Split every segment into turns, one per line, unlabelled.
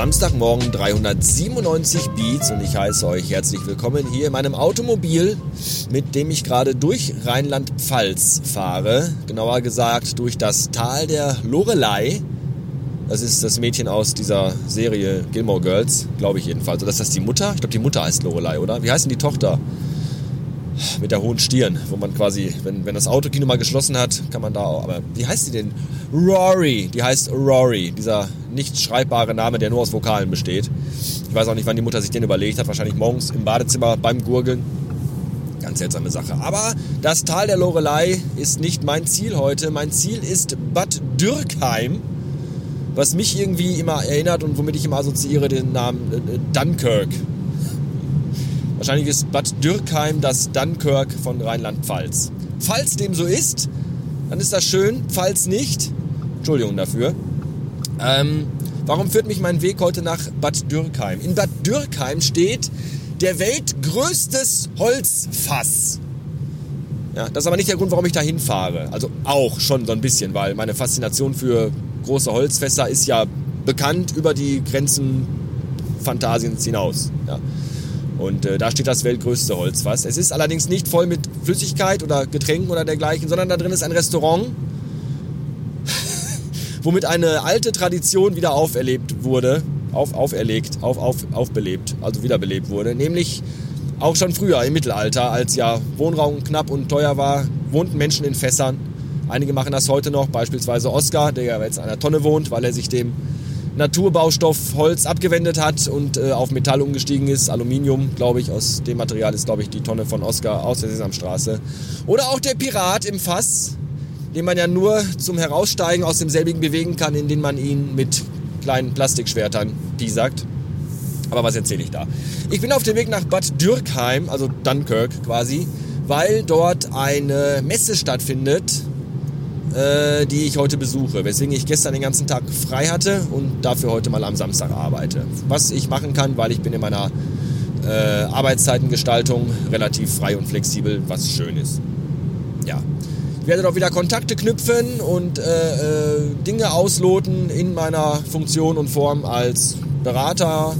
Samstagmorgen 397 Beats und ich heiße euch herzlich willkommen hier in meinem Automobil, mit dem ich gerade durch Rheinland-Pfalz fahre. Genauer gesagt durch das Tal der Lorelei. Das ist das Mädchen aus dieser Serie Gilmore Girls, glaube ich jedenfalls. Oder ist das die Mutter? Ich glaube, die Mutter heißt Lorelei, oder? Wie heißt denn die Tochter? mit der hohen Stirn, wo man quasi, wenn, wenn das Autokino mal geschlossen hat, kann man da auch, aber wie heißt die denn? Rory, die heißt Rory, dieser nicht schreibbare Name, der nur aus Vokalen besteht. Ich weiß auch nicht, wann die Mutter sich den überlegt hat, wahrscheinlich morgens im Badezimmer beim Gurgeln. Ganz seltsame Sache. Aber das Tal der Lorelei ist nicht mein Ziel heute. Mein Ziel ist Bad Dürkheim, was mich irgendwie immer erinnert und womit ich immer assoziiere den Namen äh, Dunkirk. Wahrscheinlich ist Bad Dürkheim das Dunkirk von Rheinland-Pfalz. Falls dem so ist, dann ist das schön. Falls nicht, Entschuldigung dafür. Ähm, warum führt mich mein Weg heute nach Bad Dürkheim? In Bad Dürkheim steht der weltgrößtes Holzfass. Ja, das ist aber nicht der Grund, warum ich da hinfahre. Also auch schon so ein bisschen, weil meine Faszination für große Holzfässer ist ja bekannt über die Grenzen Phantasiens hinaus. Ja. Und äh, da steht das weltgrößte Holzfass. Es ist allerdings nicht voll mit Flüssigkeit oder Getränken oder dergleichen, sondern da drin ist ein Restaurant, womit eine alte Tradition wieder auferlebt wurde, auf, auferlegt, auf, auf, aufbelebt, also wiederbelebt wurde. Nämlich auch schon früher im Mittelalter, als ja Wohnraum knapp und teuer war, wohnten Menschen in Fässern. Einige machen das heute noch, beispielsweise Oskar, der ja jetzt an einer Tonne wohnt, weil er sich dem Naturbaustoff Holz abgewendet hat und äh, auf Metall umgestiegen ist. Aluminium, glaube ich, aus dem Material ist, glaube ich, die Tonne von Oscar aus der Sesamstraße. Oder auch der Pirat im Fass, den man ja nur zum Heraussteigen aus demselbigen bewegen kann, indem man ihn mit kleinen Plastikschwertern piesackt. Aber was erzähle ich da? Ich bin auf dem Weg nach Bad Dürkheim, also Dunkirk quasi, weil dort eine Messe stattfindet, äh, die ich heute besuche, weswegen ich gestern den ganzen Tag frei hatte und dafür heute mal am Samstag arbeite. Was ich machen kann, weil ich bin in meiner äh, Arbeitszeitengestaltung relativ frei und flexibel, was schön ist. Ja. Werde doch wieder Kontakte knüpfen und äh, äh, Dinge ausloten in meiner Funktion und Form als Berater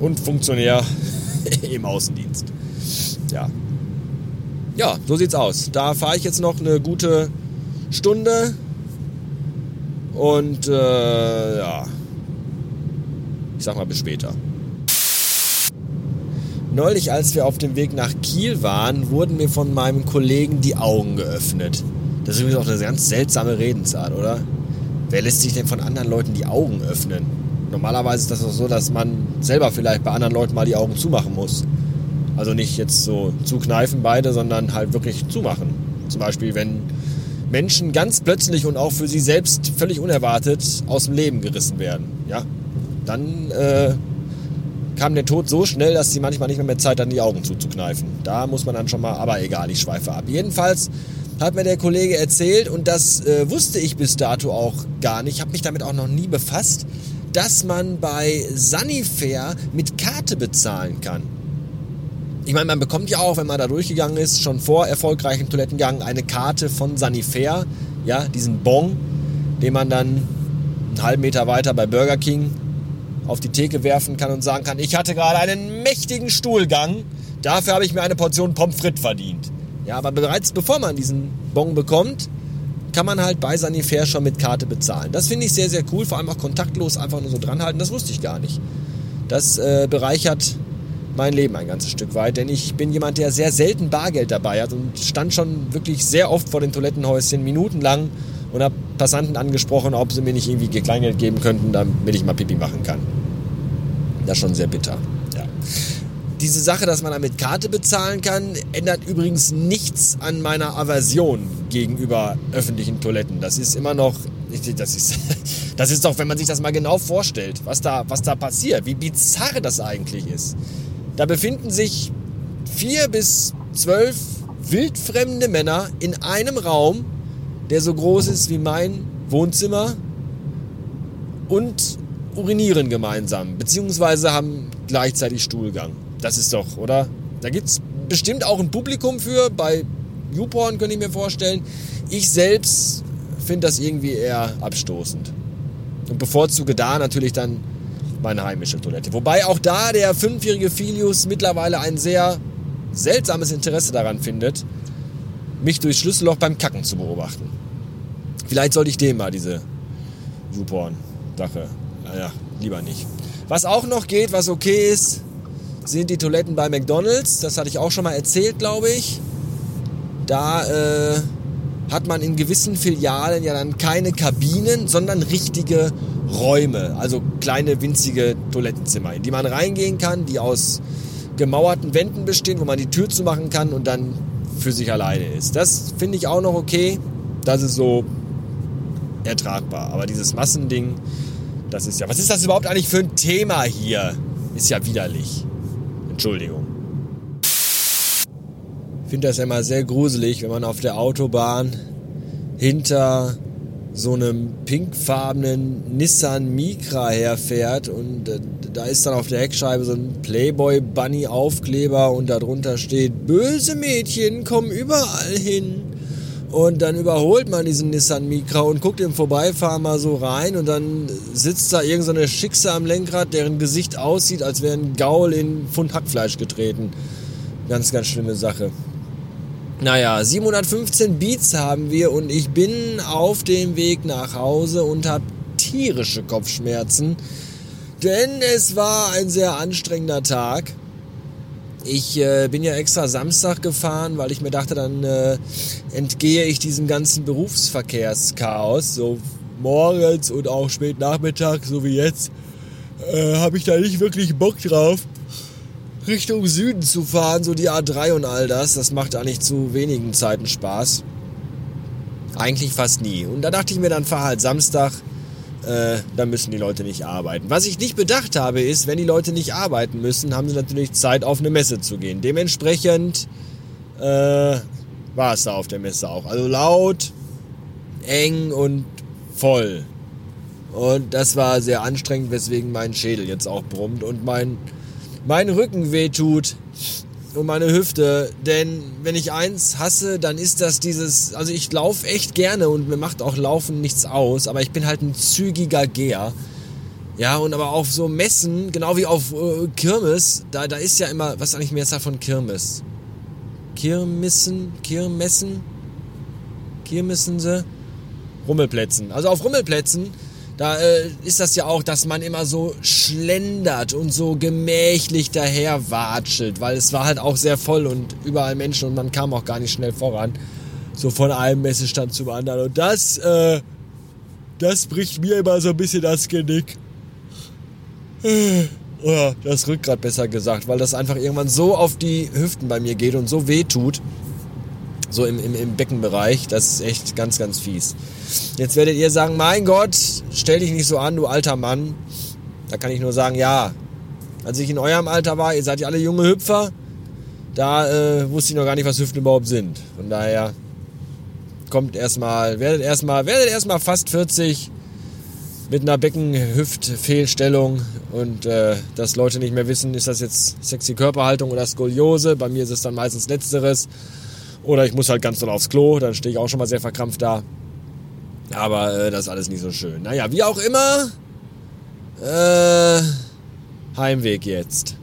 und Funktionär im Außendienst. Ja. Ja, so sieht's aus. Da fahre ich jetzt noch eine gute Stunde. Und äh, ja, ich sag mal bis später. Neulich, als wir auf dem Weg nach Kiel waren, wurden mir von meinem Kollegen die Augen geöffnet. Das ist übrigens auch eine ganz seltsame Redensart, oder? Wer lässt sich denn von anderen Leuten die Augen öffnen? Normalerweise ist das doch so, dass man selber vielleicht bei anderen Leuten mal die Augen zumachen muss. Also nicht jetzt so zukneifen beide, sondern halt wirklich zumachen. Zum Beispiel, wenn Menschen ganz plötzlich und auch für sie selbst völlig unerwartet aus dem Leben gerissen werden. Ja? Dann äh, kam der Tod so schnell, dass sie manchmal nicht mehr, mehr Zeit hatten, die Augen zuzukneifen. Da muss man dann schon mal, aber egal, ich schweife ab. Jedenfalls hat mir der Kollege erzählt, und das äh, wusste ich bis dato auch gar nicht, habe mich damit auch noch nie befasst, dass man bei Sunnyfair mit Karte bezahlen kann. Ich meine, man bekommt ja auch, wenn man da durchgegangen ist, schon vor erfolgreichem Toilettengang eine Karte von Sanifair, ja, diesen Bon, den man dann einen halben Meter weiter bei Burger King auf die Theke werfen kann und sagen kann, ich hatte gerade einen mächtigen Stuhlgang, dafür habe ich mir eine Portion Pommes frites verdient. Ja, aber bereits bevor man diesen Bon bekommt, kann man halt bei Sanifair schon mit Karte bezahlen. Das finde ich sehr, sehr cool, vor allem auch kontaktlos einfach nur so dranhalten, das wusste ich gar nicht. Das äh, bereichert mein Leben ein ganzes Stück weit, denn ich bin jemand, der sehr selten Bargeld dabei hat und stand schon wirklich sehr oft vor den Toilettenhäuschen minutenlang und habe Passanten angesprochen, ob sie mir nicht irgendwie Kleingeld geben könnten, damit ich mal Pipi machen kann. Das ist schon sehr bitter. Ja. Diese Sache, dass man damit Karte bezahlen kann, ändert übrigens nichts an meiner Aversion gegenüber öffentlichen Toiletten. Das ist immer noch, das ist, das ist doch, wenn man sich das mal genau vorstellt, was da, was da passiert, wie bizarr das eigentlich ist. Da befinden sich vier bis zwölf wildfremde Männer in einem Raum, der so groß ist wie mein Wohnzimmer und urinieren gemeinsam, beziehungsweise haben gleichzeitig Stuhlgang. Das ist doch, oder? Da gibt es bestimmt auch ein Publikum für. Bei YouPorn könnte ich mir vorstellen. Ich selbst finde das irgendwie eher abstoßend. Und bevorzuge da natürlich dann meine heimische Toilette. Wobei auch da der fünfjährige Filius mittlerweile ein sehr seltsames Interesse daran findet, mich durchs Schlüsselloch beim Kacken zu beobachten. Vielleicht sollte ich dem mal diese YouPorn-Sache. Naja, lieber nicht. Was auch noch geht, was okay ist, sind die Toiletten bei McDonalds. Das hatte ich auch schon mal erzählt, glaube ich. Da äh, hat man in gewissen Filialen ja dann keine Kabinen, sondern richtige Räume. Also kleine, winzige Toilettenzimmer, in die man reingehen kann, die aus gemauerten Wänden bestehen, wo man die Tür zumachen kann und dann für sich alleine ist. Das finde ich auch noch okay. Das ist so ertragbar. Aber dieses Massending, das ist ja. Was ist das überhaupt eigentlich für ein Thema hier? Ist ja widerlich. Entschuldigung. Ich finde das ja immer sehr gruselig, wenn man auf der Autobahn hinter so einem pinkfarbenen Nissan Micra herfährt und äh, da ist dann auf der Heckscheibe so ein Playboy Bunny Aufkleber und darunter steht böse Mädchen kommen überall hin. Und dann überholt man diesen Nissan Micra und guckt im Vorbeifahren mal so rein und dann sitzt da irgendeine so Schickse am Lenkrad, deren Gesicht aussieht, als wäre ein Gaul in Pfund Hackfleisch getreten. Ganz, ganz schlimme Sache. Naja, 715 Beats haben wir und ich bin auf dem Weg nach Hause und habe tierische Kopfschmerzen, denn es war ein sehr anstrengender Tag. Ich äh, bin ja extra Samstag gefahren, weil ich mir dachte, dann äh, entgehe ich diesem ganzen Berufsverkehrschaos. So morgens und auch spät Nachmittag, so wie jetzt, äh, habe ich da nicht wirklich Bock drauf. Richtung Süden zu fahren, so die A3 und all das, das macht eigentlich zu wenigen Zeiten Spaß. Eigentlich fast nie. Und da dachte ich mir, dann fahr halt Samstag äh, da müssen die Leute nicht arbeiten. Was ich nicht bedacht habe, ist, wenn die Leute nicht arbeiten müssen, haben sie natürlich Zeit, auf eine Messe zu gehen. Dementsprechend äh, war es da auf der Messe auch. Also laut, eng und voll. Und das war sehr anstrengend, weswegen mein Schädel jetzt auch brummt und mein, mein Rücken wehtut und meine Hüfte. Denn wenn ich eins hasse, dann ist das dieses, also ich laufe echt gerne und mir macht auch Laufen nichts aus, aber ich bin halt ein zügiger Geher. Ja, und aber auf so Messen, genau wie auf äh, Kirmes, da, da ist ja immer, was eigentlich mehr von Kirmes? Kirmissen, Kirmessen, Kirmissen sie? Rummelplätzen. Also auf Rummelplätzen da äh, ist das ja auch, dass man immer so schlendert und so gemächlich daher watschelt, weil es war halt auch sehr voll und überall Menschen und man kam auch gar nicht schnell voran. So von einem Messestand zum anderen. Und das, äh, das bricht mir immer so ein bisschen das Genick. Oder das Rückgrat besser gesagt, weil das einfach irgendwann so auf die Hüften bei mir geht und so weh tut so im, im, im Beckenbereich. Das ist echt ganz, ganz fies. Jetzt werdet ihr sagen, mein Gott, stell dich nicht so an, du alter Mann. Da kann ich nur sagen, ja. Als ich in eurem Alter war, ihr seid ja alle junge Hüpfer, da äh, wusste ich noch gar nicht, was Hüften überhaupt sind. Von daher kommt erstmal, werdet erstmal, werdet erstmal fast 40 mit einer Beckenhüftfehlstellung und äh, dass Leute nicht mehr wissen, ist das jetzt sexy Körperhaltung oder Skoliose. Bei mir ist es dann meistens letzteres. Oder ich muss halt ganz doll aufs Klo, dann stehe ich auch schon mal sehr verkrampft da. Aber äh, das ist alles nicht so schön. Naja, wie auch immer. Äh, Heimweg jetzt.